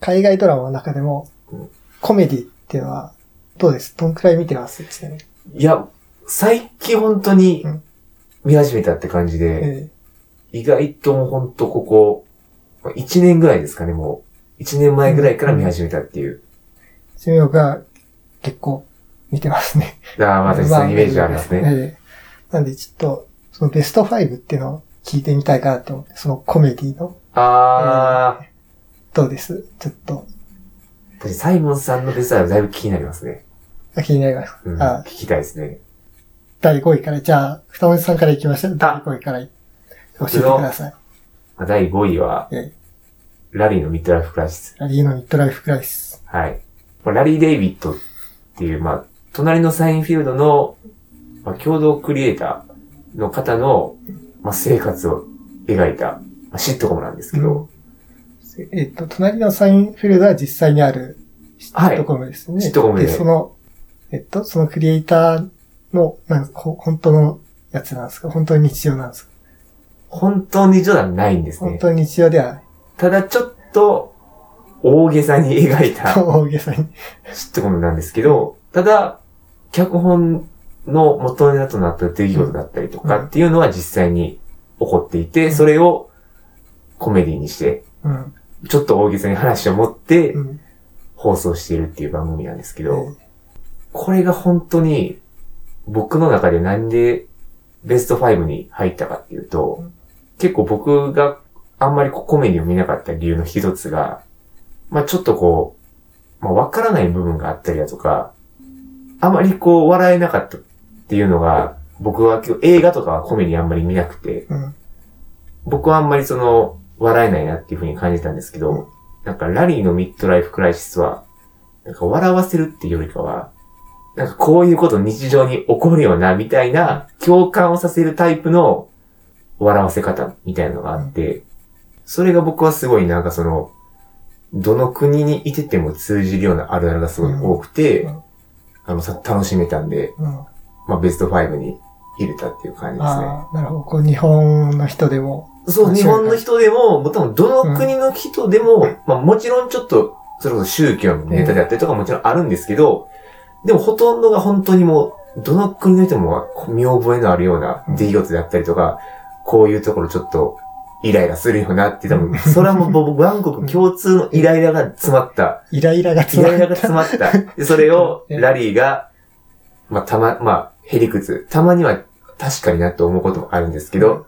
海外ドラマの中でもうん、コメディっていうのは、どうです？どんくらい見てます？ちなみに。いや、最近本当にうん見始めたって感じで、え意外ともう本当ここ、まあ1年ぐらいですかね、もう。1年前ぐらいから見始めたっていう。ー、ちなみに僕は結構見てますね。ああ、私そういうイメージありますね。ええなんでちょっと、そのベスト5っていうのを聞いてみたいかなって思って、そのコメディの、ああ、どうです？ちょっと、私サイモンさんのベストはだいぶ気になりますね。あ気になります。うん、あ聞きたいですね。第5位から、じゃあ、二文字さんから行きましょう。第5位から教えてください。まあ第5位は、えラリーのミッドライフクライシス。ラリーのミッドライフクライシス。はい。まあラリー・デイビッドっていう、まあ、隣のサインフェルドの、まあ、共同クリエイターの方の、まあ、生活を描いた、まあ、シットコムなんですけど、えっと、隣のサインフィールドは実際にあるシはいットコムですね。シットコムでで、その、えっと、そのクリエイターの、なんか、こ本当のやつなんですか？本当に日常なんですか？本当に冗談ないんですね。本当に日常ではない。ただちょっと、大げさに描いた 大げさに。シットコムなんですけど、ただ、脚本の元ネタとなった出来事だったりとかっていうのは実際に起こっていて、それをコメディにして、うん。ちょっと大げさに話を持ってうん。放送しているっていう番組なんですけど、えこれが本当に僕の中でなんでベスト5に入ったかっていうと、結構僕があんまりコメディを見なかった理由の一つが、まあちょっとこう、まあわからない部分があったりだとか、あまりこう笑えなかったっていうのが、僕は今日映画とかはコメディあんまり見なくて、うん。僕はあんまりその、笑えないなっていうふうに感じたんですけど、うんなんかラリーのミッドライフクライシスは、なんか笑わせるっていうよりかは、なんかこういうこと日常に起こるよな、みたいな共感をさせるタイプの笑わせ方みたいなのがあって、それが僕はすごいなんかその、どの国にいてても通じるようなあるあるがすごい多くて、うん。あのさ、楽しめたんで、うん。まあベスト5に入れたっていう感じですね。なるほど。こう、日本の人でも。そう、日本の人でも、もう多分どの国の人でも、まあもちろんちょっと、それこそ宗教のネタであったりとかもちろんあるんですけど、でもほとんどが本当にもう、どの国の人も見覚えのあるような出来事であったりとか、こういうところちょっとイライラするよなって多分、それはもう僕、バンコク共通のイライラが詰まった、イライラがイ詰まるライラが詰まった。でそれをラリーが、まあたま、まあ、へりくつ、たまには確かになと思うこともあるんですけど、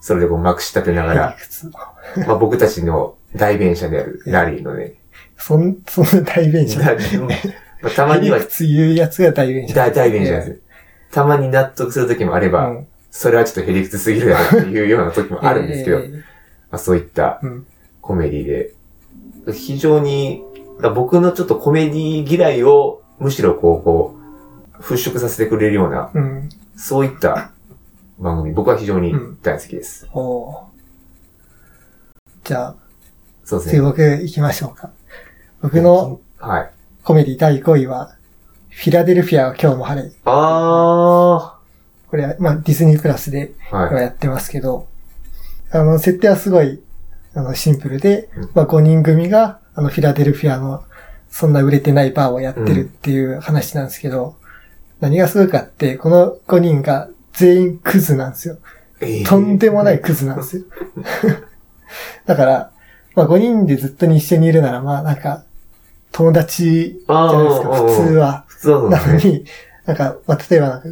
それでこうまくし立てながら、まあ僕たちの代弁者であるラリーのね、そん、そんな代弁者。だまあたまには普通言うやつが代弁者。大代弁者です。たまに納得する時もあれば、うんそれはちょっとへりくつすぎるだろうっていうような時もあるんですけど、えまあそういった。コメディで、非常に、僕のちょっとコメディ嫌いをむしろこう、こう、払拭させてくれるような、うん。そういった番組、僕は非常に大好きです。おーじゃあ、そうですね。次僕行きましょうか。僕のはい。コメディ第5位は、フィラデルフィアは今日も晴れ。あこれは、まあ、ディズニープラスで。今やってますけど、あの、設定はすごい、あの、シンプルでうん、まあ、5人組が、あの、フィラデルフィアの、そんな売れてないバーをやってるっていう話なんですけど、何がすごいかって、この5人が全員クズなんですよ。えーとんでもないクズなんですよ。だから、まあ5人でずっと一緒にいるなら、まあなんか、友達じゃないですか、普通は。普通はそうな。のに、なんか、まあ例えばなんか、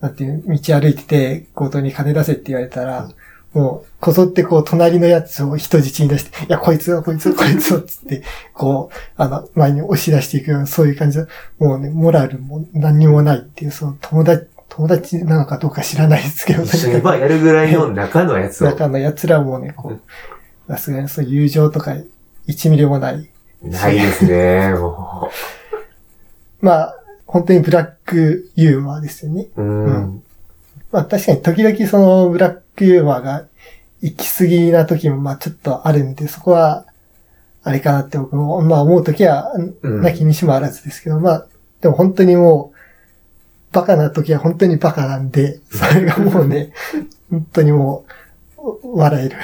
なんていう、道歩いてて、強盗に金出せって言われたら、もう、こぞってこう、隣のやつを人質に出して、いや、こいつは、こいつは、こいつは、つって、こう、あの、前に押し出していくような、そういう感じで、もうね、モラルも何にもないっていう、その友達、友達なのかどうか知らないですけど、一緒にバーやるぐらいの中のやつを。中の奴らもね、こう、さすがにそう友情とか1ミリもない。ないですね、もまあ、本当にブラックユーモアですよね。う。うん。うんまあ確かに時々そのブラックユーモアが行き過ぎな時もまあちょっとあるんで、そこは、あれかなって僕も、まあ思う時は、うんなきにしもあらずですけど、まあ、でも本当にもう、バカな時は本当にバカなんで、それがもうね、本当にもう、笑える。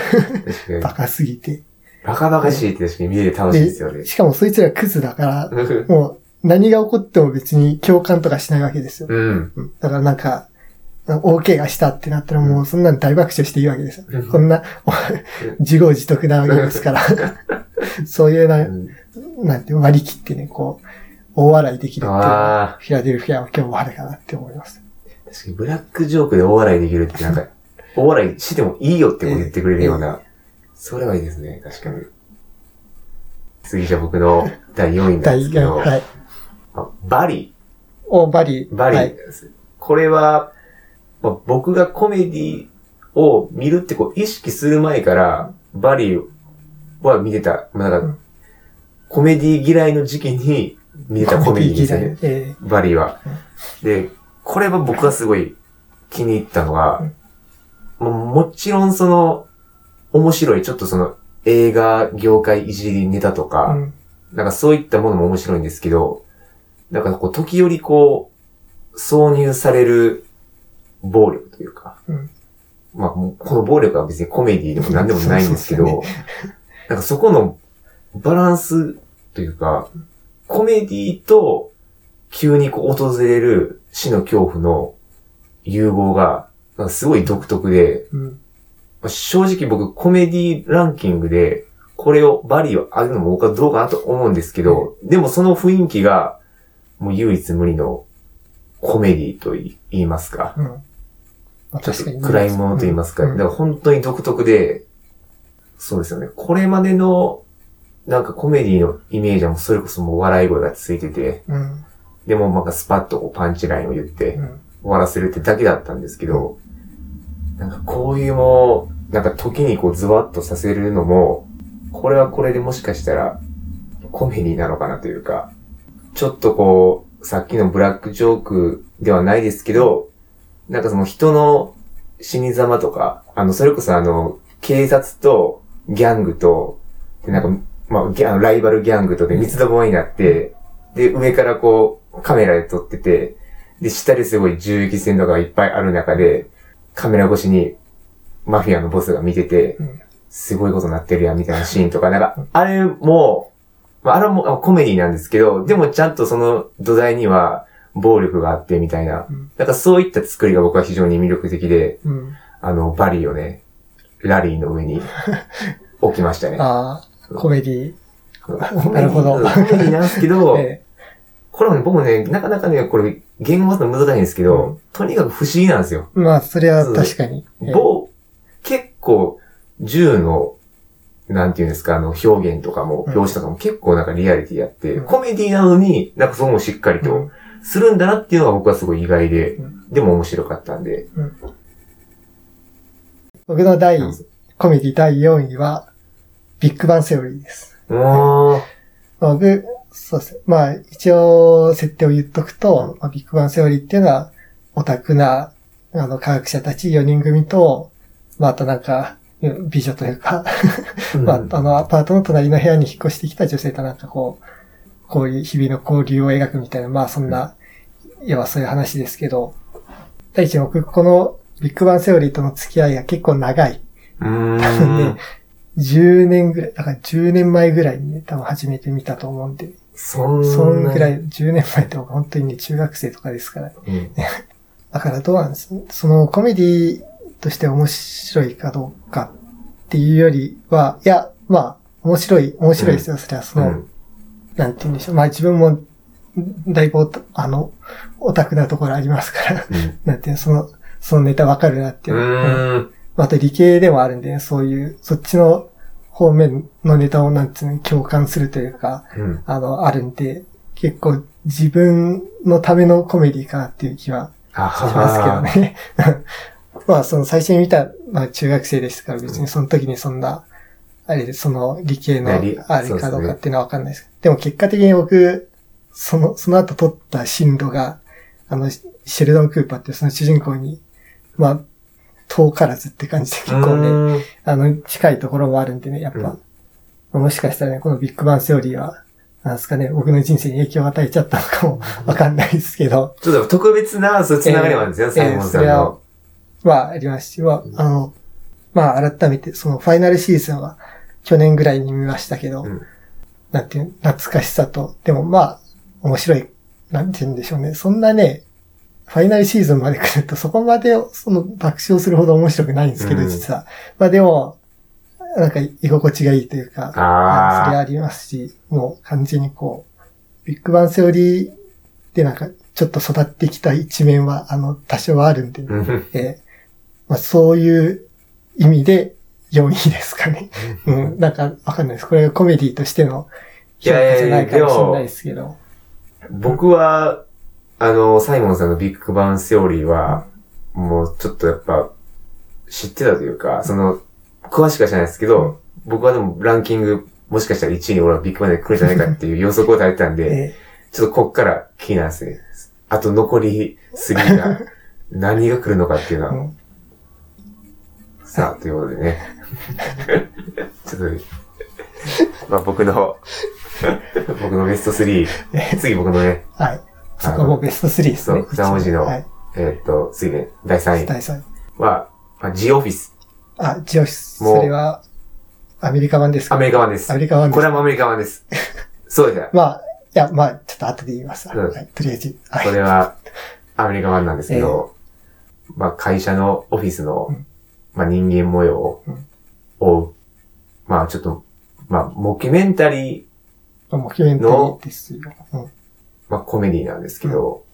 確かにバカすぎて。バカバカしいって確かに見てて楽しいですよね。しかもそいつらクズだから、もう何が起こっても別に共感とかしないわけですよ。うん。うんだからなんか、大怪我したってなったらもうそんなの大爆笑していいわけですよ。うんこんな、お自業自得なわけですから。そういうな、うんなんて割り切ってね、こう、大笑いできるっていうのはあフィラデルフィアは今日もあるかなって思います。あ、確かにブラックジョークで大笑いできるってなんか、大笑いしてもいいよってこと言ってくれるような、それはいいですね、確かに。次じゃあ僕の第4位なん第4、ですけど、はい。あバリお、バリ。バリーはい。これは、まあ僕がコメディを見るってこう意識する前から、バリーは見てた。まあ、コメディ嫌いの時期に見てたコメディですね。えバリーは。で、これは僕がすごい気に入ったのは、もうもちろんその、面白い、ちょっとその、映画業界いじりネタとーか、うん。なんかそういったものも面白いんですけど、なんかこう、時折こう、挿入される暴力というか、うん。まあ、この暴力は別にコメディでも何でもないんですけど、なんかそこのバランスというか、コメディと急にこう訪れる死の恐怖の融合が、なんかすごい独特で、うん。まあ正直僕コメディランキングで、これを、バリーを上げるのも僕はどうかなと思うんですけど、でもその雰囲気が、もう唯一無二のコメディと言いますか、うん。確かに。暗いものと言いますか、うんだから本当に独特で、そうですよね。これまでの、なんかコメディのイメージはもうそれこそもう笑い声がついてて、うん。でもなんかスパッとこうパンチラインを言ってうん。終わらせるってだけだったんですけど、なんかこういうもう、なんか時にこうズワッとさせるのも、これはこれでもしかしたらコメディなのかなというか、ちょっとこう、さっきのブラックジョークではないですけど、なんかその人の死に様とか、あの、それこそあの、警察とギャングと、で、なんか、まあ、ギャンライバルギャングとで三つどもえになって、で、上からこう、カメラで撮ってて、で、下ですごい銃撃戦とかがいっぱいある中で、カメラ越しにマフィアのボスが見ててうん、すごいことになってるやんみたいなシーンとか、なんか、あれも、まあ、あれもあコメディなんですけど、でもちゃんとその土台には暴力があってみたいなうん。なんかそういった作りが僕は非常に魅力的で、うん。あの、バリーをね、ラリーの上に置きましたね。ああ、コメディ。コメディなるほど。コメディなんですけど、えこれもね、僕ね、なかなかね、これ、言語化するの難しいんですけど、うん。とにかく不思議なんですよ。えまあ、それは確かに。ええ棒、結構、銃の、なんていうんですか、あの、表現とかも、うん表紙とかも結構なんかリアリティあって、うん。コメディなのに、なんかそこもしっかりとうん。するんだなっていうのが僕はすごい意外で、うん。でも面白かったんで。僕の第うん、コメディ第4位は、ビッグバンセオリーです。おー、僕、そうですね。まあ、一応、設定を言っとくと、まあ、ビッグバンセオリーっていうのは、オタクな、あの、科学者たち4人組と、まあ、あとなんか、うん美女というか、まあ、あの、アパートの隣の部屋に引っ越してきた女性となんかこう、こういう日々の交流を描くみたいな、まあ、そんな、要はそういう話ですけど、第一僕、このビッグバンセオリーとの付き合いが結構長い。うーん。多分ね、10年ぐらい、だから10年前ぐらいにね、多分初めて見たと思うんで、そんな。そんぐらい、10年前って僕本当にね、中学生とかですから。うん。だからどうなんですそのコメディとして面白いかどうかっていうよりは、いや、まあ、面白い、面白いですよ。それはその、うんなんて言うんでしょう。まあ自分も、だいぶあの、オタクなところありますから、うん。なんていうの、その、そのネタわかるなっていうう。あと理系でもあるんで、そういう、そっちの方面のネタをなんつうの、共感するというか、うん。あの、あるんで、結構自分のためのコメディかなっていう気はあしますけどね。まあ、その最初に見た、まあ中学生でしたから別にその時にそんな、あれで、その理系のあれかどうかっていうのはわかんないです。でも結果的に僕、その、その後撮った進路が、あの、シェルドン・クーパーっていうその主人公に、まあ、遠からずって感じで結構ね、うん。あの、近いところもあるんでね、やっぱ、もしかしたらね、このビッグバンセオリーは、なんですかね、僕の人生に影響を与えちゃったのかもわかんないですけど、ちょっと特別な、そう、つながりもあるんですよ、えーサイモンさんの。はありますし、まあ、あの、まあ、改めて、そのファイナルシーズンは去年ぐらいに見ましたけど、うん。なんていう、懐かしさと、でもまあ、面白い、なんて言うんでしょうね。そんなね、ファイナルシーズンまで来るとそこまでその爆笑するほど面白くないんですけど、うん実は。まあでも、なんか居心地がいいというか、あーそれありますし、もう完全にこう、ビッグバンセオリーでなんかちょっと育ってきた一面は、あの、多少はあるんで、うんえーまあ、そういう意味で4位ですかね。うん、なんかわかんないです。これがコメディとしての評価じゃないかもしれないですけど。僕は、あの、サイモンさんのビッグバンセオリーは、もうちょっとやっぱ、知ってたというか、その、詳しくは知らないですけど、僕はでもランキング、もしかしたら1位に俺はビッグバンで来るんじゃないかっていう予測を立てたんで、えちょっとこっから気になるんですね。あと残り3が、何が来るのかっていうのは。ーうんさあ、ということでね。ちょっと、まあ僕の、僕のベスト3、次僕のね、はい。そこもベスト3ですね。そう二文字のはい。えーっと、次ね、第3位第3位。は、まあ、ジオフィス。あ、ジオフィス。それは、アメリカ版ですか？アメリカ版です。アメリカ版ですこれ。はアメリカ版です。そうですね。まあ、いや、まあ、ちょっと後で言います。うんはい。とりあえず。はい。これはアメリカ版なんですけど、まあ会社のオフィスの、うんまあ人間模様をうん。まあちょっと、まあモキュメンタリー、モキュメンタリーですよ。うん。まあコメディなんですけど、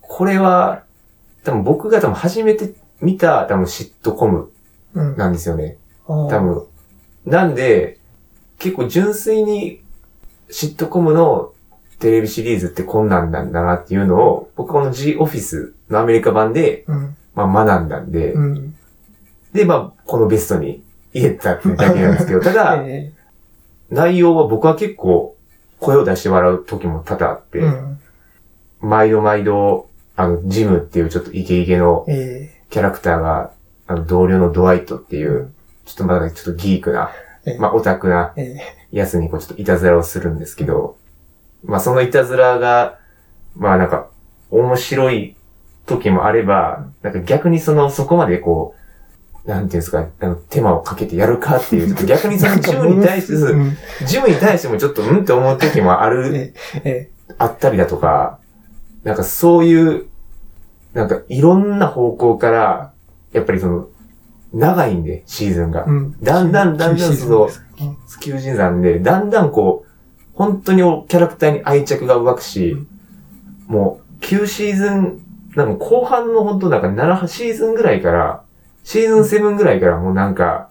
これは、多分僕が多分初めて見た多分シットコムうん。なんですよね。多多。分。なんで、結構純粋にシットコムのテレビシリーズってこんなんなんだなっていうのを、僕はこの G オフィスのアメリカ版で、うん。まあ学んだんで、うん。で、まあこのベストに入れたってだけなんですけど、ただ、え内容は僕は結構声を出して笑う時も多々あって、ーうん。毎度毎度、あの、ジムっていうちょっとイケイケのえキャラクターが、あの、同僚のドワイトっていーう、ちょっとまだちょっとギークな、えーまあオタクなえやつにこうちょっといたずらをするんですけど、まあそのいたずらが、まあなんか面白い時もあれば、なんか逆にそのそこまでこう、なんていうんですか、あの手間をかけてやるかっていう、逆にそのジムに対して、うん。ジムに対してもちょっとうんって思う時もある、あったりだとか、なんかそういう、なんかいろんな方向から、やっぱりその、長いんで、シーズンがー。うん。だんだんだんだんそのですうん求人山で、だんだんこう、本当にキャラクターに愛着が湧くし、もう、9シーズン、なんか後半の本当なんか7シーズンぐらいから、シーズン7ぐらいからもうなんか、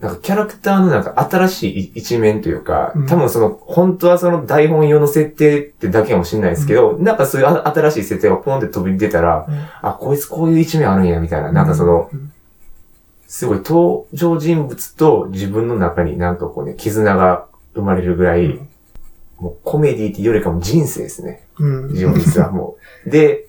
なんかキャラクターのなんか新しい一面というか、うん。多分その、本当はその台本用の設定ってだけかもしれないですけど、なんかそういうあ新しい設定がポンって飛び出たら、うん。あ、こいつこういう一面あるんや、みたいな、なんかその、うん。すごい登場人物と自分の中になんかこうね、絆が生まれるぐらい、うん。もうコメディっていうよりかも人生ですね。うん。ジオフィスはもう。で、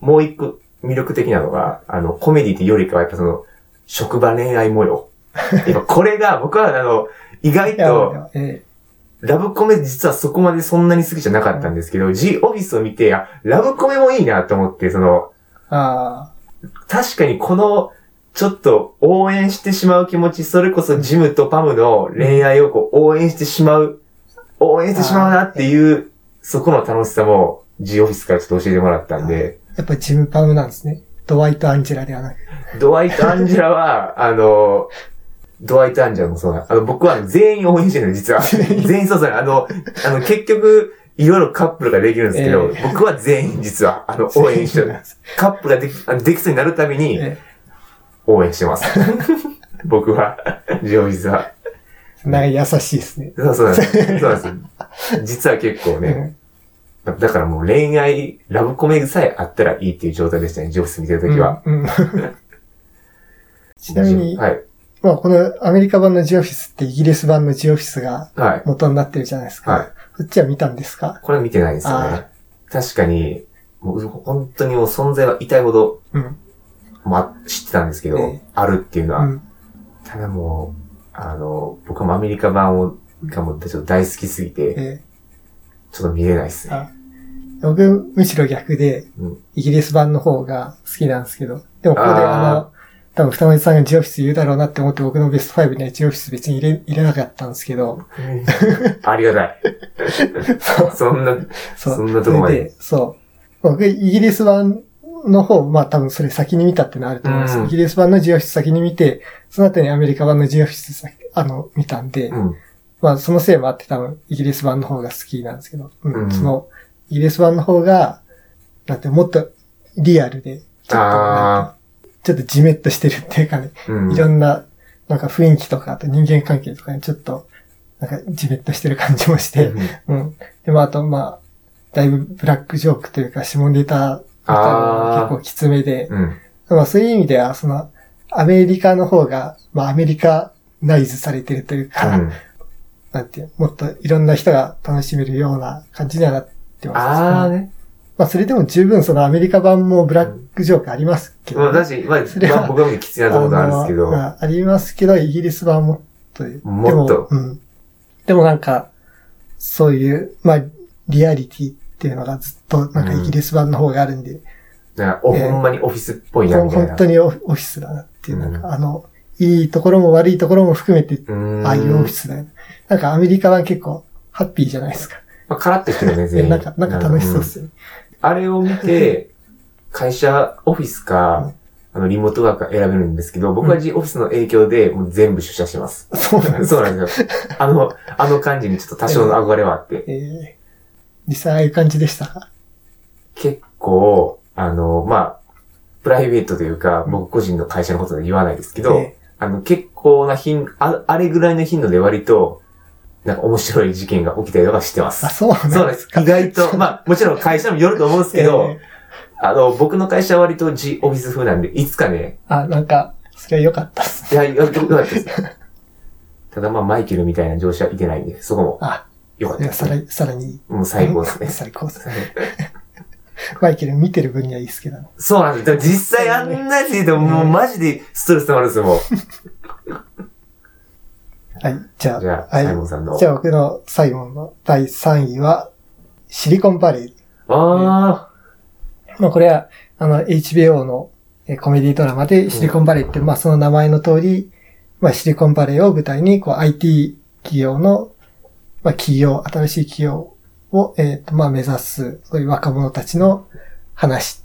もう一個魅力的なのが、あの、コメディってよりかはやっぱその、職場恋愛模様。やっぱこれが、僕はあの、意外と、えラブコメ実はそこまでそんなに好きじゃなかったんですけど、G オフィスを見て、あ、ラブコメもいいなと思って、その、ーあ。確かにこの、ちょっと応援してしまう気持ち、それこそジムとパムの恋愛をこう応援してしまう、応援してしまうなっていう、そこの楽しさも G オフィスからちょっと教えてもらったんで、あ。やっぱジムパムなんですね。ドワイト・アンジェラではなく。ドワイト・アンジェラは、あの、ドワイト・アンジェラもそうな。あの、僕は全員応援してるの、実は。全員そうそう。あの、あの、結局、いろいろカップルができるんですけど、え僕は全員実は、あの、応援してる。カップルができ、あのできそうになるたびに、え応援してます。僕は、ジョイズは。ーなんか優しいですね。そうそうなんです。そうなんです。実は結構ね、だだからもう恋愛、ラブコメさえあったらいいっていう状態でしたね、ジョイス見てるときは。うん。うんちなみに、はい。まあこのアメリカ版のジオフィスってイギリス版のジオフィスがはい。元になってるじゃないですか。はい。そっちは見たんですか？これは見てないですよあね。確かに、もう本当にもう存在は痛いほど、うん。まあ、知ってたんですけど、ええあるっていうのは。うん。ただもう、あの、僕もアメリカ版を、がもうちょっと大好きすぎて、えちょっと見れないですね。僕、むしろ逆で、うん。イギリス版の方が好きなんですけど、でもここであの、多分二森さんがジオフィス言うだろうなって思って僕のベスト5にはジオフィス別に入れ、入れなかったんですけど、ありがたい。そう。そんな、そう。そんなとこまで。そう。僕、イギリス版の方、まあ多分それ先に見たってのはあると思うんです。うん。イギリス版のジオフィス先に見て、その後にアメリカ版のジオフィス先、あの、見たんで、うん。まあそのせいもあって多分イギリス版の方が好きなんですけど、うん。うん。その、イギリス版の方が、なんてもっとリアルで、ちょっとちょっとジメッとしてるっていうかね、うん。いろんな、なんか雰囲気とか、あと人間関係とかにちょっと、なんかジメッとしてる感じもして、うん。でもあと、まあ、だいぶブラックジョークというか、下ネタみたいなのが結構きつめで、うん。まあそういう意味では、その、アメリカの方が、まあアメリカナイズされてるというか、うん。なんていう、もっといろんな人が楽しめるような感じにはなってます。あーね。まあそれでも十分そのアメリカ版もブラックジョークありますけど、まあ、だし、まあ、それはまあ僕はきついなところあるんですけど、あのまあありますけど、イギリス版もっと、でもっとも、うん。でもなんか、そういう、まあ、リアリティっていうのがずっと、なんかイギリス版の方があるんで、なんええほんまにオフィスっぽいな、みたいな。本当にオフィスだなっていう、なんうんか、あの、いいところも悪いところも含めて。ああいうオフィスだよね。なんかアメリカは結構、ハッピーじゃないですか。まあ、カラッとしてるね、全員。なんか、なんか楽しそうっすよね。あれを見て、会社、オフィスか、あの、リモートワークが選べるんですけど、僕は G オフィスの影響で、もう全部出社してます。そうなんですそうなんですよ。あの、あの感じにちょっと多少の憧れはあって、えー実際ああいう感じでした？か結構、あの、まあ、プライベートというか、僕個人の会社のことで言わないですけど、えあの、結構な頻、ああれぐらいの頻度で割と、なんか面白い事件が起きたりとかしてますーあ、。そうなんですそうなんです。意外と、まあ、もちろん会社にもよると思うんですけど、えあの、僕の会社は割と G オフィス風なんで、いつかね、ーあ、なんか、それは良かったっす。いや、よよかったです。ただまあ、マイケルみたいな上司はいてないんで、そこもあ、良かったですね。いやさらに、さらに。もう最高ですね。最高ですね。マイケル見てる分にはいいですけど。そうなんです。でも実際あんなやついても、もうマジでストレス溜まるんですよ、もう。はい、じゃあ、じゃあ、はいサイモンさんの。じゃあ僕の最後の第3位は、シリコンバレー。あまあこれは、あの、HBO のえーコメディドラマでシリコンバレーって、まあその名前の通り、まあシリコンバレーを舞台に、こう IT 企業の、まあ企業、新しい企業を、えっ、と、まあ目指す、そういう若者たちの話。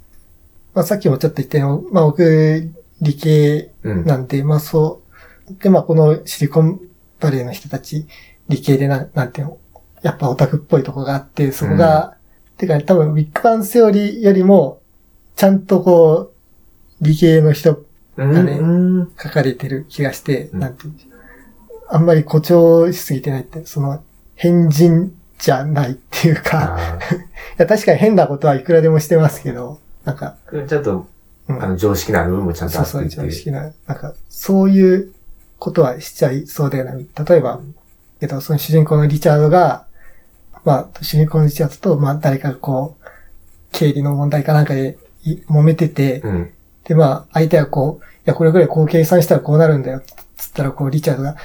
まあさっきもちょっと言ったように、まあ僕、理系ー。うん。なんで、まあそう。で、まあこのシリコンバレーの人たち、理系でなん、なんていうの、やっぱオタクっぽいとこがあって、そこが、てか多分ビッグバンセオリーよりも、ちゃんとこう、理系の人うん。がねうん。書かれてる気がして、うんなんていうあんまり誇張しすぎてないって、その、変人じゃないっていうか、あ いや確かに変なことはいくらでもしてますけど、なんか、ーちゃんと、うんあの、常識のある部分もちゃんとあそうそう、っていて。常識な、なんか、そういうことはしちゃいそうだよな。例えば、けど、その主人公のリチャードが、まあ、主人公のリチャードと、まあ、誰かがこう、経理の問題かなんかでい揉めてて、うん。で、まあ、相手はこう、いや、これぐらいこう計算したらこうなるんだよ、つったら、こう、リチャードが、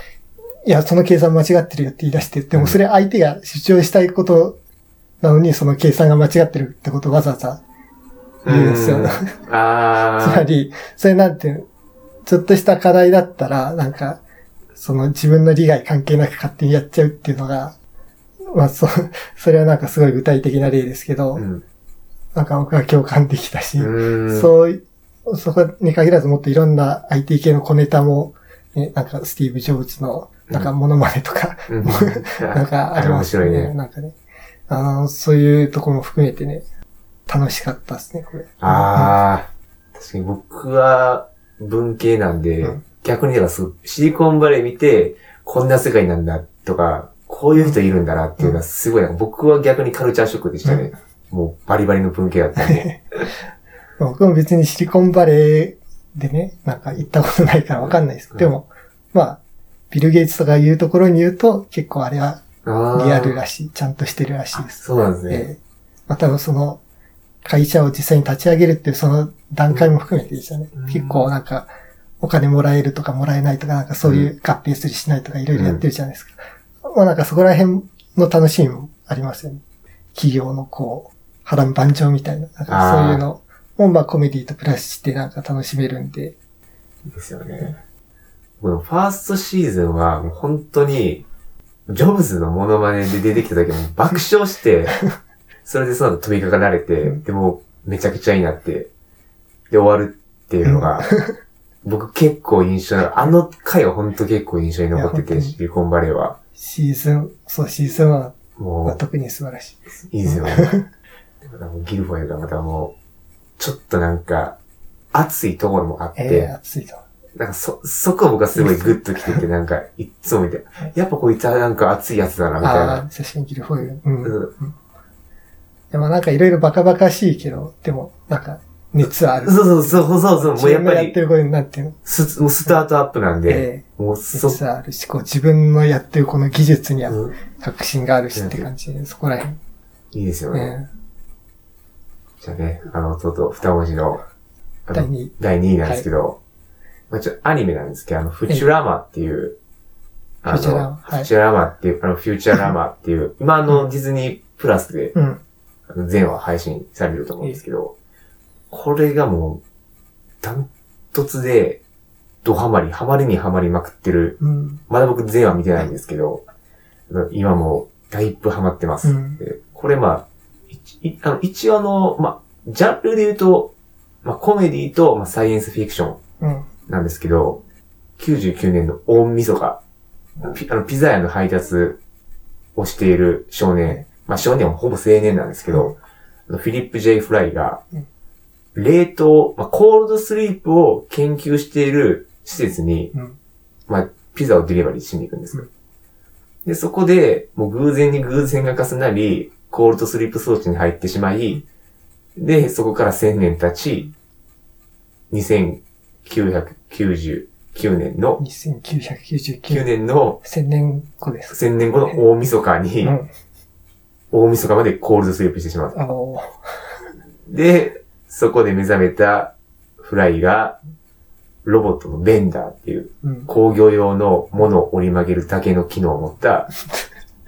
いや、その計算間違ってるよって言い出して、でもそれ相手が主張したいことなのに、その計算が間違ってるってことをわざわざ言うんですよ。うん つあまり、それなんてちょっとした課題だったら、なんか、その自分の利害関係なく勝手にやっちゃうっていうのが、まあ、そ、それはなんかすごい具体的な例ですけど、ー。うん。なんか僕は共感できたし、うん。そう、そこに限らずもっといろんな IT 系の小ネタも、ね、なんかスティーブ・ジョブズの、なんかモノマネとか、うん。なんかあります面白いね。なんかね、あの、そういうとこも含めてね、楽しかったですね、これ。ああ、確かに僕は文系なんで、うん逆にだからシリコンバレー見て、こんな世界なんだとか、こういう人いるんだなっていうのはすごい僕は逆にカルチャーショックでしたね。もうバリバリの文系だったんで。僕も別にシリコンバレーでね、なんか行ったことないからわかんないです。うんでも、まあ、ビル・ゲイツとかいうところに言うと、結構あれはリアルらしい、ちゃんとしてるらしいです。そうなんですね。ええまあ多分その、会社を実際に立ち上げるっていうその段階も含めてでしたね。うん結構なんか、お金もらえるとかもらえないとか、なんかそういう合併するしないとかいろいろやってるじゃないですか。まあなんかそこら辺の楽しみもありますよね。企業のこう、波乱万丈みたいな、なんかそういうのもまあコメディとプラスしてなんか楽しめるんで、いいですよね。このファーストシーズンはもう本当に、ジョブズのモノマネで出てきた時も爆笑して、それでその後飛びかかられて、うんでもめちゃくちゃになって、で終わるっていうのが、僕結構印象な、あの回は本当結構印象に残ってて、シリコンバレーは。シーズン、そう、シーズン1はも特に素晴らしいです。う、いいですよね。ギルフォイルがまたもう、ちょっとなんか、熱いところもあって、ええ熱いと。なんかそ、そこ僕はすごいグッときてて、なんか、いっつも見て、やっぱこいつはなんか熱いやつだな、みたいああな。ー、写真ギルフォイル。うん。うんでもなんかいろいろバカバカしいけど、でも、なんか、熱ある。そうそうそうそうそう、もうやっぱりやって、ることになってる。スもうスタートアップなんで、えもうえそ、熱あるし、こう自分のやってるこの技術にはうん確信があるしって感じで、そこら辺。いいですよね。えじゃあね、あの、とうとう二文字の、あの第二位第2位なんですけど、まあちょっとアニメなんですけど、あの、フュチュラマっていう、あのフューチュラマっていう、あの、フューチャラマっていう、今あの、ディズニープラスで、えうん。全話配信されると思うんですけど、これがもう、ダントツで、ドハマり、ハマりにハマりまくってる。うん。まだ僕全話見てないんですけど、今もう、だいぶハマってます。うんでこれまあ、あの一応あの、まあ、ジャンルで言うと、まあ、コメディと、まあ、サイエンスフィクションうん。なんですけど、99年の大晦日、ピあのピザ屋の配達をしている少年、まあ少年はほぼ青年なんですけど、フィリップ・ジェイ・フライがうん、冷凍、まあ、コールドスリープを研究している施設に、うん。まあ、ピザをデリバリーしに行くんですよ。うんで、そこで、もう偶然に偶然が重なり、コールドスリープ装置に入ってしまい、で、そこから1000年経ち、2999年の、2999 9年。年の1000年後です。1000年後の大晦日に、うん。大晦日までコールドスリープしてしまう。あの、で、そこで目覚めたフライが、ロボットのベンダーっていううん。工業用のものを折り曲げるだけの機能を持った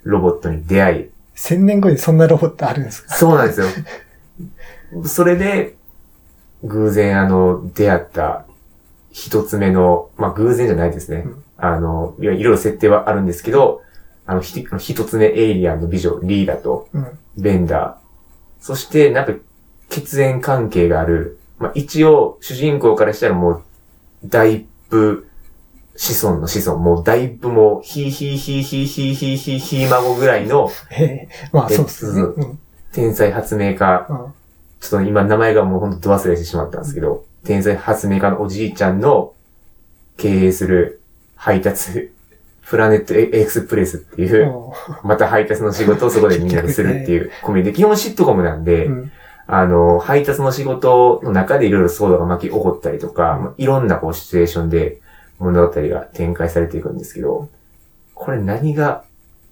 ロボットに出会い、1000年後にそんなロボットあるんですか？そうなんですよ。それで、偶然あの、出会った一つ目の、まあ偶然じゃないですね。うんあの、いろいろ設定はあるんですけど、あの、ひ一つ目エイリアンの美女、リーダとうん。ベンダー。そして、なんか、血縁関係がある。まあ一応、主人公からしたらもう、だいぶ、子孫の子孫、もうだいぶもう、ヒーヒーヒーヒーヒーヒーヒーヒー孫ぐらいのええまあそうっすね。天才発明家、うん。ちょっと今名前がもうほんと忘れてしまったんですけど、天才発明家のおじいちゃんの経営する配達、プラネットエクスプレスっていう、また配達の仕事をそこでみんなでするっていうコメディ。基本シットコムなんで、うん。あの、配達の仕事の中でいろいろ騒動が巻き起こったりとか、まあいろんなこうシチュエーションで物語が展開されていくんですけど、これ何が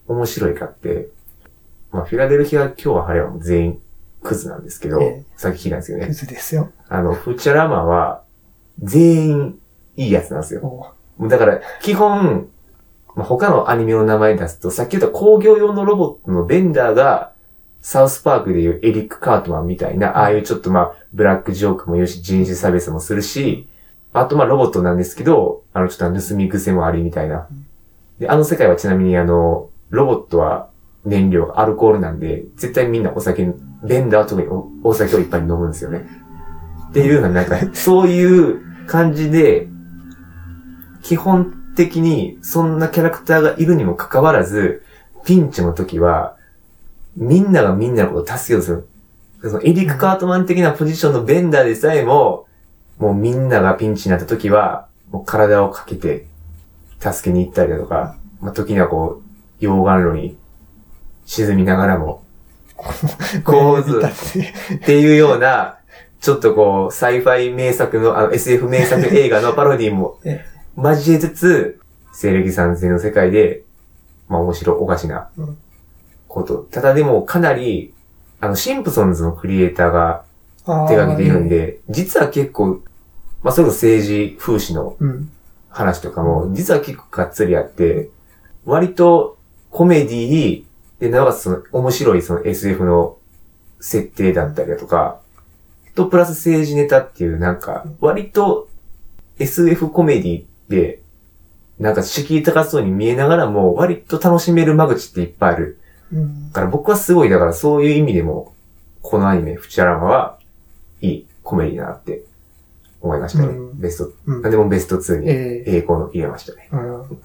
面白いかって、まあ、フィラデルフィア今日は晴れは全員クズなんですけど、ええさっき聞いたんですよねク。ズですよ。あの、フッチャラマは全員いいやつなんですよ。おだから、基本、まあ、他のアニメの名前出すと、さっき言った工業用のロボットのベンダーが、サウスパークでいうエリック・カートマンみたいな、ああいうちょっとまあ、ブラックジョークも言うし、人種差別もするし、あとまあ、ロボットなんですけど、あの、ちょっと盗み癖もありみたいな。で、あの世界はちなみにあの、ロボットは燃料がアルコールなんで、絶対みんなお酒、ベンダーは特におお酒をいっぱい飲むんですよね。っていうのはなんか、そういう感じで、基本的にそんなキャラクターがいるにもかかわらず、ピンチの時は、みんながみんなのことを助けようとする。そのエリック・カートマン的なポジションのベンダーでさえも、もうみんながピンチになった時は、もう体をかけて助けに行ったりだとか、まあ、時にはこう、溶岩炉に沈みながらも、構図っていうような、ちょっとこう、 sci-fi 名作の、あの SF 名作映画のパロディもえ交えつつ、西暦三千年の世界で、まあ面白おかしなうんこと。ただでもかなり、あの、シンプソンズのクリエイターが手掛けているんで、実は結構、まあそれこそ政治風刺のうん。話とかも、実は結構がっつりあって、割とコメディで、なおかつその面白いその SF の設定だったりだとか、とプラス政治ネタっていうなんか、割と SF コメディで、なんか敷居高そうに見えながらも、割と楽しめる間口っていっぱいある。うんだから僕はすごい、だからそういう意味でも、このアニメ、フチャラマはいいコメディだなって思いましたね。うんベスト、うんでもベスト2にええ栄光の入れましたね。うん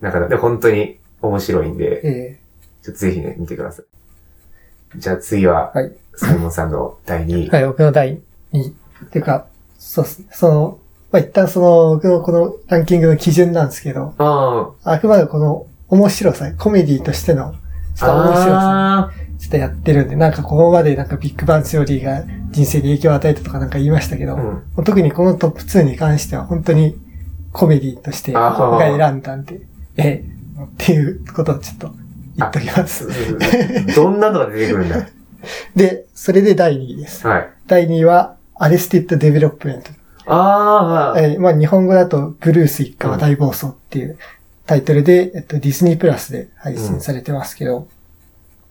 だから、で本当に面白いんで、えちょっとぜひね、見てください。じゃあ次は、はいサイモンさんの第2位。えはい、僕の第2位。っていうか、そうですね。その、まあ、一旦その、僕のこのランキングの基準なんですけど、ああくまでこの面白さ、コメディとしての、ちょっと面白さ、あちょっとやってるんで、なんかここまでなんかビッグバンセオリーが人生に影響を与えたとかなんか言いましたけど、ーうん。特にこのトップ2に関しては本当にコメディとして僕が選んだんで、え？え、っていうことをちょっと言っときます。どんなのが出てくるんだ？で、それで第2位です。はい。第2位は、アレスティッド・デベロップメント。ああ、えーまあ日本語だと、ブルース一家は大暴走っていうタイトルで、えっと、ディズニープラスで配信されてますけど、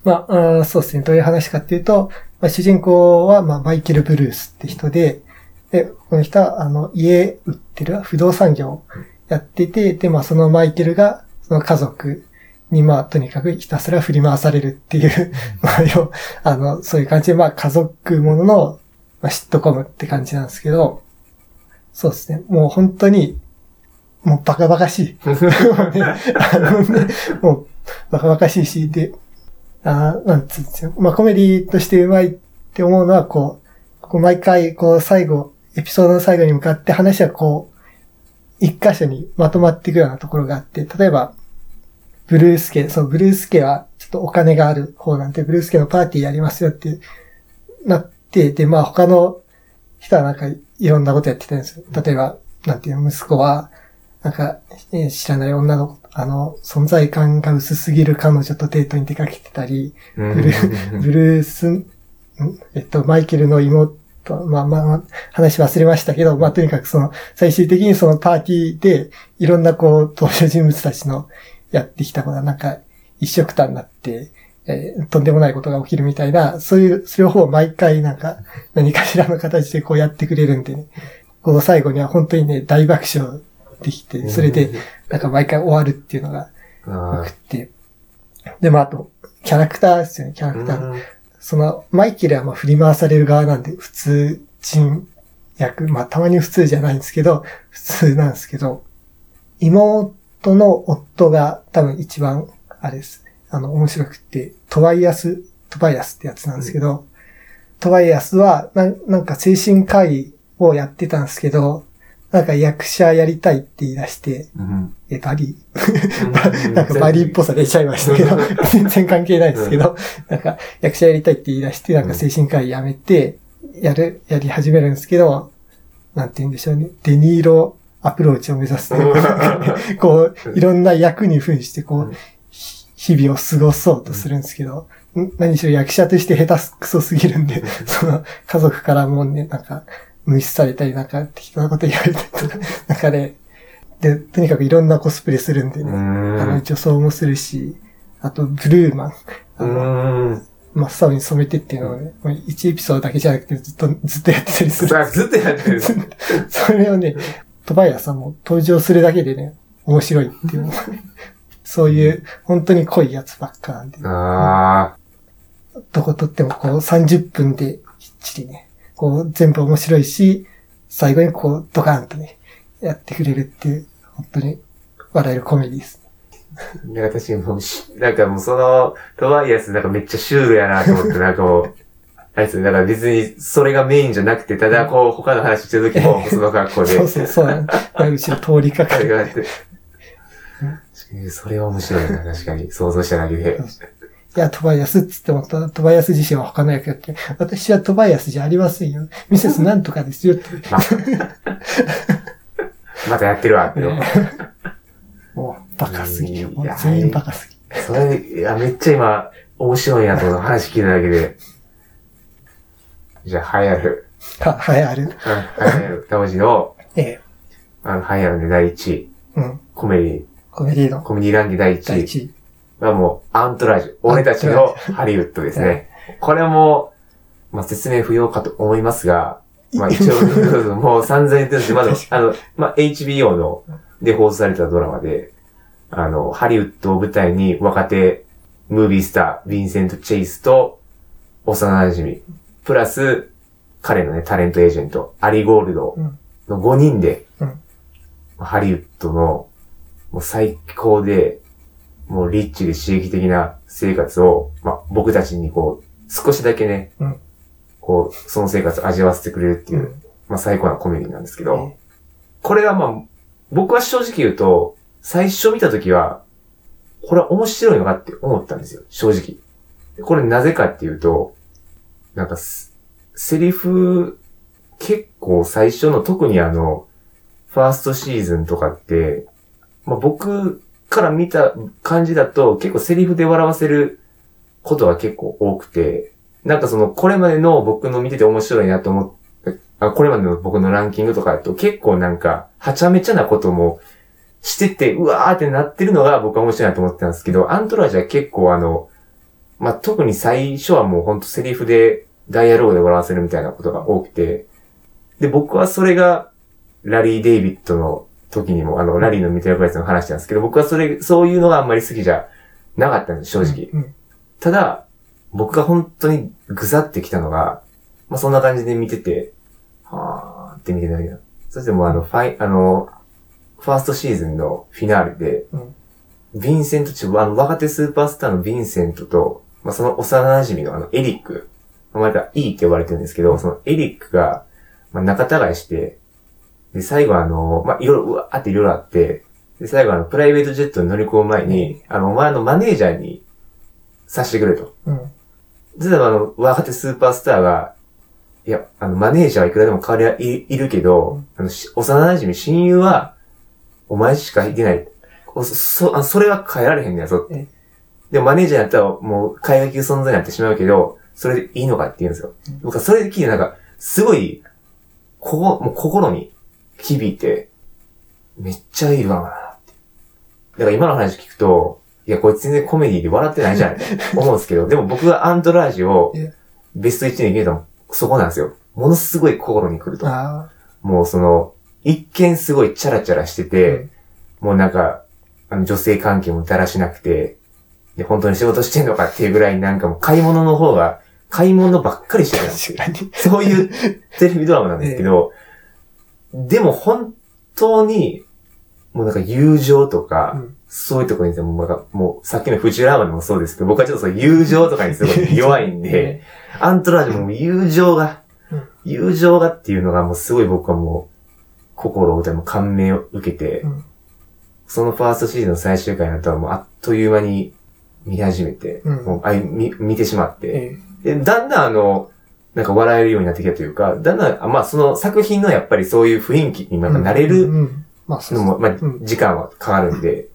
まああー、そうですね。どういう話かっていうと、まあ、主人公は、まあ、マイケル・ブルースって人で、で、この人は、あの、家売ってる不動産業をやってて、で、まあ、そのマイケルが、その家族に、まあ、とにかくひたすら振り回されるっていう、まあ、要、あの、そういう感じで、まあ、家族ものの、まあ、シットコムって感じなんですけど、そうですね。もう本当に、もうバカバカしい。もうね、あのね、もうバカバカしいし、で、あーなんつうんですよ。まあコメディとしてうまいって思うのは、こう、こう毎回、こう最後、エピソードの最後に向かって話はこう、一箇所にまとまっていくようなところがあって、例えば、ブルース家、そう、ブルース家はちょっとお金がある方なんで、ブルース家のパーティーやりますよってなって、で、まあ他の人はなんかいろんなことやってたんですよ。例えば、なんていうの、息子は、なんか、えー知らない女の、あの、存在感が薄すぎる彼女とデートに出かけてたり、うん。ブルー、ブルース、んえっと、マイケルの妹、まあまあまあ、話忘れましたけど、まあとにかくその、最終的にそのパーティーで、いろんなこう、登場人物たちのやってきたことがなんか、一緒くたになって、えーとんでもないことが起きるみたいな、そういう、それを毎回なんか、何かしらの形でこうやってくれるんでね、こう最後には本当にね、大爆笑できて、それで、なんか毎回終わるっていうのがあ良くて、で、まああと、キャラクターですよね、キャラークター。うん。その、マイケルはまあ振り回される側なんで、普通人役、まあたまに普通じゃないんですけど、普通なんですけど、妹の夫が多分一番、あれです。ね、あの、面白くって、トバイアス、トバイアスってやつなんですけど、トバイアスはなん、なんか精神科医をやってたんですけど、なんか役者やりたいって言い出して、うん。え、バリ。ーなん。か バリーっぽさ出ちゃいましたけど、全然関係ないですけど、なんか役者やりたいって言い出して、なんか精神科医辞めて、やる、やり始めるんですけど、なんて言うんでしょうね。デニーロアプローチを目指すというか、こう、いろんな役に扮して、こう、日々を過ごそうとするんですけど、ん。何しろ役者として下手くそすぎるんで、その家族からもね、なんか、無視されたり、なんか適当なこと言われたりとか、なんかね、で、とにかくいろんなコスプレするんでね、うあの、ん。女装もするし、あと、ブルーマン、あうの、ん。真っ青に染めてっていうのをね、もう1エピソードだけじゃなくてずっと、ずっとやってたりする。さ ずっとやってる。それをね、トバイアさんも登場するだけでね、面白いっていうの。そういう、本当に濃いやつばっかなんで、あどこ撮ってもこう30分できっちりね、こう全部面白いし、最後にこうドカーンとね、やってくれるっていう、本当に笑えるコメディです。あ。なんか確かにもなんかもうその、トバイアスなんかめっちゃシュールやなと思って、なんかもう、あれですよ、だから別にそれがメインじゃなくて、ただこう他の話してる時もその格好で。そうそうそう。後ろ通りかかる。それは面白いな、確かに。想像しただけで。いや、トバイアスっつっても、トトバイアス自身は他の役やって、私はトバイアスじゃありませんよ。ミセスなんとかですよって。ま またやってるわ、って。もう、バカすぎる。もう全員バカすぎる。それ、いや、めっちゃ今、面白いなと話聞いただけで。じゃあ、流行る。は、はい、ある。うん流行る。当時の、ええ。あの、流行るで第1位。うん。コメディ、コメディのコメディランキ第1位第一位。はもう、アントラージュ。俺たちのハリウッドですね。これも、まあ、説明不要かと思いますが、まあ一応、もう散々言ってるんですけど、まだ確、あの、まあ HBO の、で放送されたドラマで、あの、ハリウッドを舞台に若手ムービースター、ヴィンセント・チェイスと幼馴染プラス彼のね、タレントエージェント、アリ・ゴールドの5人で、うん。ハリウッドのもう最高で、もうリッチで刺激的な生活を、まあ、僕たちにこう、少しだけね、うん。こう、その生活を味わわせてくれるっていう、まあ最高なコメディなんですけど、これはまあ、僕は正直言うと、最初見たときは、これは面白いのかって思ったんですよ、正直。これなぜかっていうと、なんかす、セリフ、結構最初の、特にあの、ファーストシーズンとかって、まあ僕から見た感じだと、結構セリフで笑わせることが結構多くて、なんかその、これまでの僕の見てて面白いなと思って、あこれまでの僕のランキングとかだと結構なんか、はちゃめちゃなこともしてて、うわーってなってるのが僕は面白いなと思ってたんですけど、アントラージは結構あの、まあ、特に最初はもうほんとセリフで、ダイアログで笑わせるみたいなことが多くて、で、僕はそれが、ラリー・デイビッドの時にも、あの、ラリーのミテラプライスの話なんですけど、僕はそれ、そういうのがあんまり好きじゃなかったんです、正直。うんただ、僕が本当にぐさってきたのが、まあ、そんな感じで見てて、はーって見てたけど、そしてもうあの、ファイ、あの、ファーストシーズンのフィナーレで、うん。ヴィンセントチあの、若手スーパースターのヴィンセントと、まあ、その幼馴染のあの、エリック、まあ、いいって呼ばれてるんですけど、そのエリックが、まあ、仲違いして、で、最後あの、まあ、いろいろ、うわーっていろいろあって、で、最後あの、プライベートジェットに乗り込む前に、あの、お前のマネージャーにさせてくれと。うん。例えばあの、若手スーパースターが、いや、あの、マネージャーはいくらでも代わりはいいるけど、あの、し幼馴染親友は、お前しかいてない。そ、そあそれは変えられへんねやぞえ。でもマネージャーやったらもう、海外級存在になってしまうけど、それでいいのかって言うんですよ。僕はそれで聞いてなんか、すごい、ここ、もう心に響いて、めっちゃいいわなって。だから今の話聞くと、いや、こいつ全然コメディで笑ってないじゃんって 思うんですけど、でも僕がアントラージをえベスト1に入れたのもそこなんですよ。ものすごい心に来ると。あもうその、一見すごいチャラチャラしてあ。て、もうなんか、あの女性関係もだらしなくて、で、本当に仕事してんのかっていうぐらいなんかもう買い物の方が、買い物ばっかりしてるんですよ。そういうテレビドラマなんですけど、でも本当に、もうなんか友情とか、うん。そういうところにもうなんか、もうさっきのフジュラーマでもそうですけど、僕はちょっとそう友情とかにすごい弱いんで、アントラージュも友情がうん、友情がっていうのがもうすごい僕はもう、心を打たれも感銘を受けて、うん。そのファーストシーズンの最終回になったらもうあっという間に見始めて、うん。もうあい見見てしまって、え。で、だんだんあの、なんか笑えるようになってきたというか、だんだん、あまあその作品のやっぱりそういう雰囲気にえなんか慣れうんるのも、まあうん。時間はかかるんで、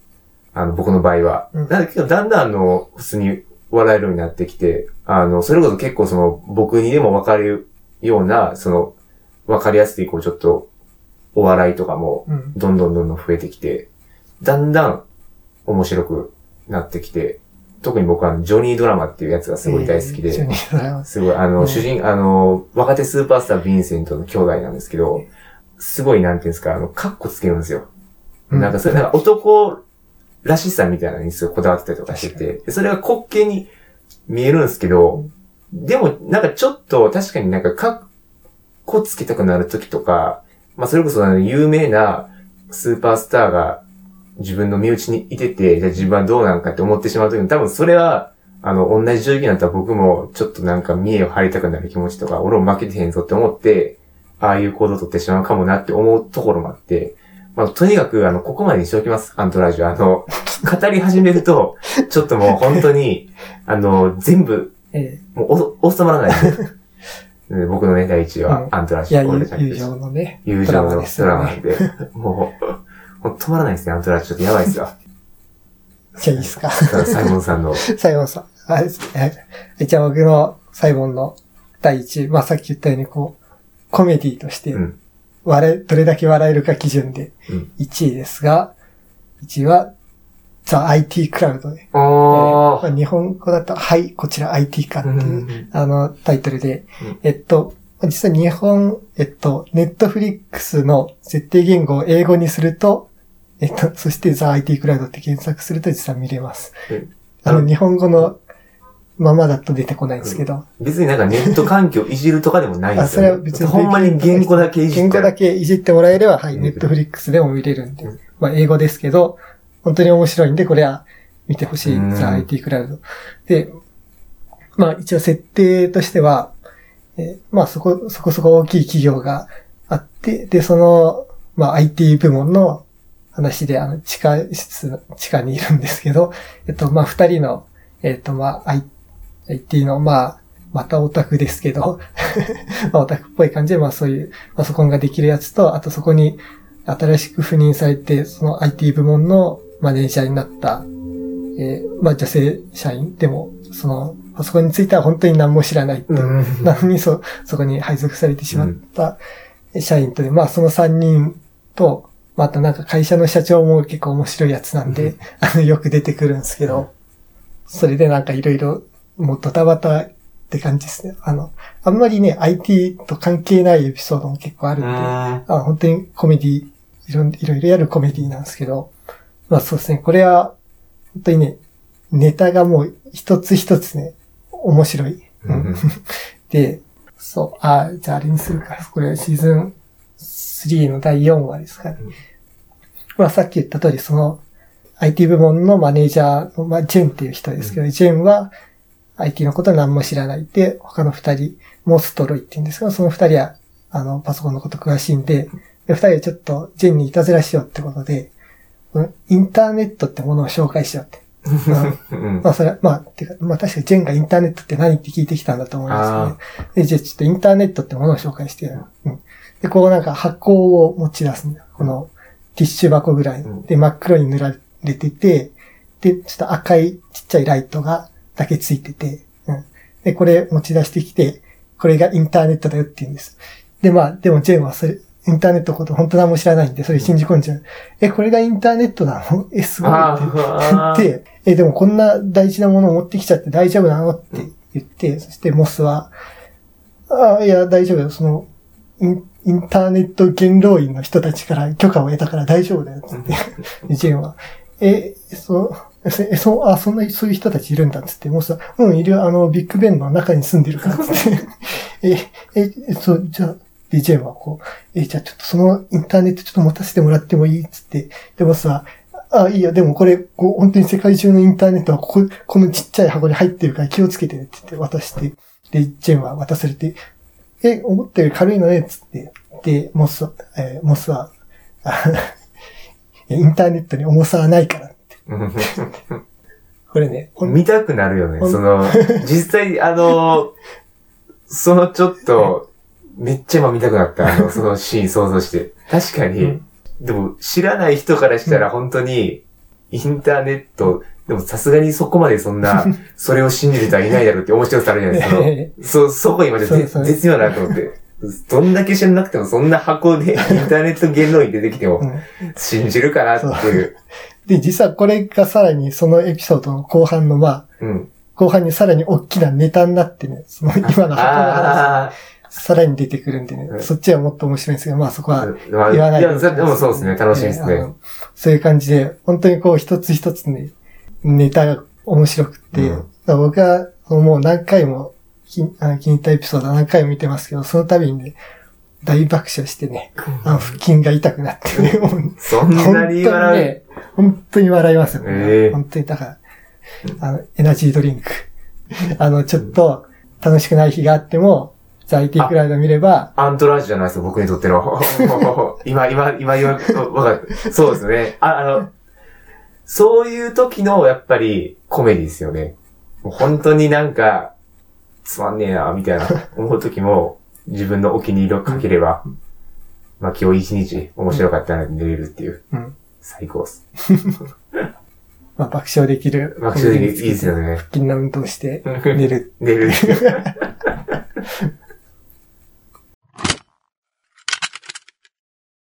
あの、僕の場合は。うん。だけど、だんだんあの、普通に笑えるようになってきて、あの、それこそ結構その、僕にでもわかるような、その、わかりやすい、こうちょっと、お笑いとかも、うん。どんどんどんどん増えてきて、だんだん面白くなってきて、特に僕はジョニードラマっていうやつがすごい大好きで、ええ一緒にドラマ。すごい、あの、うん。主人、あの、若手スーパースターヴィンセントの兄弟なんですけど、すごい、なんていうんですか、あの、カッコつけるんですよ。うん。なんか、それ、なんか男らしさみたいなのにすごいこだわってたりとかしてて、でそれが滑稽に見えるんですけど、でも、なんかちょっと、確かになんか、カッコつけたくなる時とか、まあ、それこそあの、有名なスーパースターが自分の身内にいてて、じゃあ自分はどうなんかって思ってしまう時に、多分それは、あの、同じ状況になったら僕も、ちょっとなんか見栄を張りたくなる気持ちとか、俺も負けてへんぞって思って、ああいう行動を取ってしまうかもなって思うところもあって、まあ、とにかく、あの、ここまでにしておきます、アントラージュ。あの、語り始めると、ちょっともう本当に、あの、全部、えもうお収まらない 僕のね、第一位はうんアントラージュ。俺友ちゃん友情のね。友情のドラマなんね。で、もう、もう止まらないですね、アントラージュ。ちょっとやばいですよ。じゃあいいですか。サイモンさんの、サイモンさん。あえじゃあ僕のサイモンの第一位、まあさっき言ったようにこう、コメディとしてうん、どれだけ笑えるか基準でうん1位ですが、1位は、ザ・ IT クラウドで。あえーー日本語だと、はい、こちら IT かっていう、うんあの、タイトルで、うんえっと、実際日本、えっと、ネットフリックスの設定言語を英語にすると、えっと、そして The IT クラウドって検索すると実際見れます。うんあの、日本語のままだと出てこないんですけど、別になんかネット環境いじるとかでもないですよ、ね。それは別に。ほんまに言語だけいじ言ったら。語だけいじってもらえれば、はい、うんネットフリックスでも見れるんでうん。まあ、英語ですけど、本当に面白いんで、これは見てほしい。うん The IT クラウド。で、まあ、一応設定としては、えーまあ、そこ、そこそこ大きい企業があって、で、その、まあ、IT 部門の話で、あの、地下室、地下にいるんですけど、えっと、まあ、二人の、えっと、まあ、IT の、まあ、またオタクですけど、まあ、オタクっぽい感じで、まあ、そういうパソコンができるやつと、あとそこに新しく赴任されて、その IT 部門のマネージャーになった、えーまあ、女性社員でも、その、パソコンについては本当に何も知らないっていううん。なのにそ、そこに配属されてしまった社員とで、まあその3人と、またなんか会社の社長も結構面白いやつなんで、あの、よく出てくるんですけど、それでなんかいろいろ、もうドタバタって感じですね。あの、あんまりね、IT と関係ないエピソードも結構あるんで、あ本当にコメディ、いろんいろいろやるコメディなんですけど、まあそうですね、これは、本当にね、ネタがもう一つ一つね、面白い。うん で、そう、あ、じゃああれにするか。これシーズン3の第4話ですかね。うんまあさっき言った通り、その IT 部門のマネージャーの、まあジェンっていう人ですけど、ジェンは IT のことは何も知らないで、他の二人、モストロイって言うんですけど、その二人は、あの、パソコンのこと詳しいんで、で二人はちょっとジェンにいたずらしようってことで、うんインターネットってものを紹介しようって。うんうんまあそれ、まあ、てか、まあ確かにジェンがインターネットって何って聞いてきたんだと思いますね。で、じゃあちょっとインターネットってものを紹介して。うん。で、こうなんか箱を持ち出すんだよ。このティッシュ箱ぐらいうん。で、真っ黒に塗られてて、で、ちょっと赤いちっちゃいライトが、だけついてて、うん。で、これ持ち出してきて、これがインターネットだよって言うんです。で、まあ、でもジェンはそれ、インターネットのこと本当何も知らないんで、それ信じ込んじゃう。え、これがインターネットなの？え、すごいって言って、え、でもこんな大事なものを持ってきちゃって大丈夫なの？って言って、そしてモスは、ああ、いや、大丈夫だよ。その、インインターネット元老院の人たちから許可を得たから大丈夫だよ。つって。でジェンは、え、そう、せえ、そう、あ、そんな、そういう人たちいるんだ。つって、モスは、うん、いるよ。あの、ビッグベンの中に住んでるから。つって。え、え、そう、じゃあ、で、ジェンはこう、え、じゃあちょっとそのインターネットちょっと持たせてもらってもいいつって。でもさ、あ、いいよ、でもこれ、こう、本当に世界中のインターネットはここ、このちっちゃい箱に入ってるから気をつけてねって言って渡して、で、ジェンは渡されて、え、思ったより軽いのね、つって。で、モスは、えーモスは、あ インターネットに重さはないからって。これね、見たくなるよね。その、実際、あの、そのちょっと、めっちゃ今見たくなった。あの、そのシーン想像して。確かに、うんでも知らない人からしたら本当に、インターネット、でもさすがにそこまでそんな、それを信じる人はいないだろうって面白さあるじゃないですか。そのそ、そこ今でそうそう絶妙だなと思って。どんだけ知らなくてもそんな箱でインターネット言論に出てきてもうん信じるかなっていう。で、実はこれがさらにそのエピソードの後半の、まあ、うん。後半にさらに大きなネタになってね、その今の箱の話、あさらに出てくるんでね、うんそっちはもっと面白いんですけど、まあそこは言わないいや、そでもそうですね。楽しいですね。そういう感じで、本当にこう一つ一つね、ネタが面白くて、うん僕はもう何回も気に入ったエピソード何回も見てますけど、その度にね、大爆笑してね、あの腹筋が痛くなってね、そんなに笑う？ね、本当に笑いますよね。ええ本当に、だから、あの、エナジードリンク。あの、ちょっと楽しくない日があっても、ザ IT クラウド見れば、アントラージュじゃないですよ、僕にとっての。今、今、今言わ、わかる。そうですね。あ、あの、そういう時の、やっぱり、コメディですよね。もう本当になんか、つまんねえな、みたいな、思う時も、自分のお気に入りをかければ、まあ今日一日面白かったなって寝れるっていう。うん最高っす。まあ、爆笑できる。爆笑できるいいですよね。腹筋の運動して寝 寝る。る。